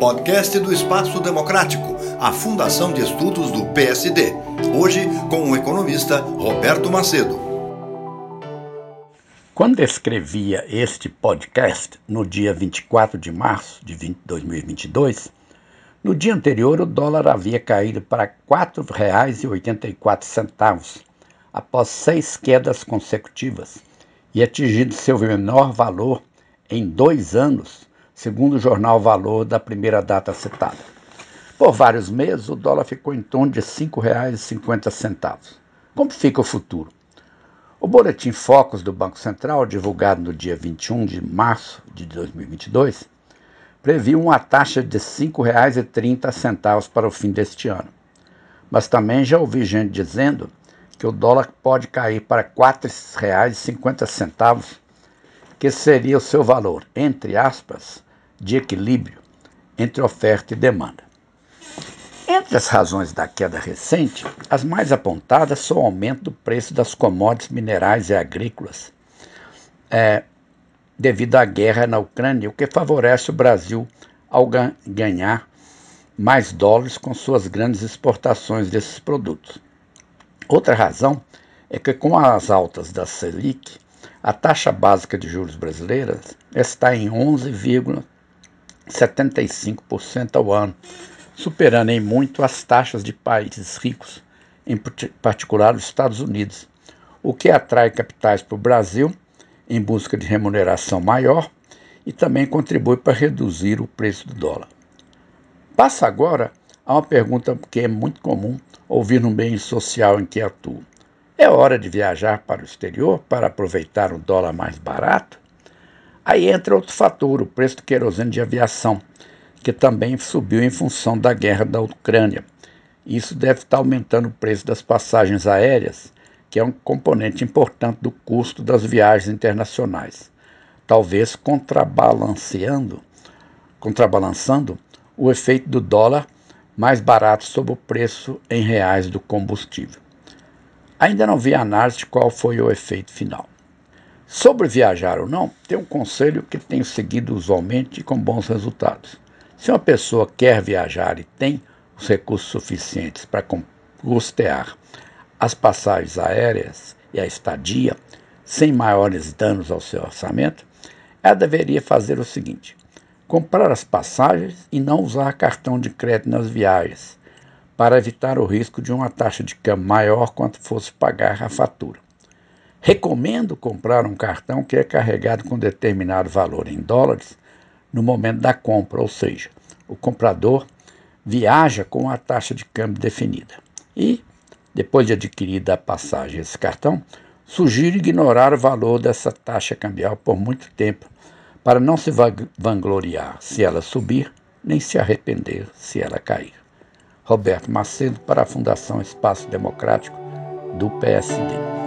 podcast do Espaço Democrático, a Fundação de Estudos do PSD. Hoje, com o economista Roberto Macedo. Quando escrevia este podcast, no dia 24 de março de 2022, no dia anterior o dólar havia caído para R$ 4,84, após seis quedas consecutivas, e atingido seu menor valor em dois anos, segundo o jornal Valor da primeira data citada. Por vários meses, o dólar ficou em torno de R$ 5,50. Como fica o futuro? O boletim Focus do Banco Central, divulgado no dia 21 de março de 2022, previu uma taxa de R$ 5,30 para o fim deste ano. Mas também já ouvi gente dizendo que o dólar pode cair para R$ 4,50 que seria o seu valor, entre aspas, de equilíbrio entre oferta e demanda. Entre as razões da queda recente, as mais apontadas são o aumento do preço das commodities minerais e agrícolas, é, devido à guerra na Ucrânia, o que favorece o Brasil ao ganhar mais dólares com suas grandes exportações desses produtos. Outra razão é que, com as altas da Selic, a taxa básica de juros brasileira está em 11,75% ao ano, superando em muito as taxas de países ricos, em particular os Estados Unidos, o que atrai capitais para o Brasil em busca de remuneração maior e também contribui para reduzir o preço do dólar. Passa agora a uma pergunta que é muito comum ouvir no meio social em que atuo. É hora de viajar para o exterior para aproveitar o dólar mais barato? Aí entra outro fator, o preço do querosene de aviação, que também subiu em função da guerra da Ucrânia. Isso deve estar aumentando o preço das passagens aéreas, que é um componente importante do custo das viagens internacionais, talvez contrabalanceando, contrabalançando o efeito do dólar mais barato sobre o preço em reais do combustível. Ainda não vi análise de qual foi o efeito final. Sobre viajar ou não, tem um conselho que tenho seguido usualmente e com bons resultados. Se uma pessoa quer viajar e tem os recursos suficientes para custear as passagens aéreas e a estadia, sem maiores danos ao seu orçamento, ela deveria fazer o seguinte: comprar as passagens e não usar cartão de crédito nas viagens, para evitar o risco de uma taxa de câmbio maior quando fosse pagar a fatura. Recomendo comprar um cartão que é carregado com determinado valor em dólares no momento da compra, ou seja, o comprador viaja com a taxa de câmbio definida. E, depois de adquirida a passagem esse cartão, sugiro ignorar o valor dessa taxa cambial por muito tempo, para não se vangloriar se ela subir, nem se arrepender se ela cair. Roberto Macedo para a Fundação Espaço Democrático do PSD.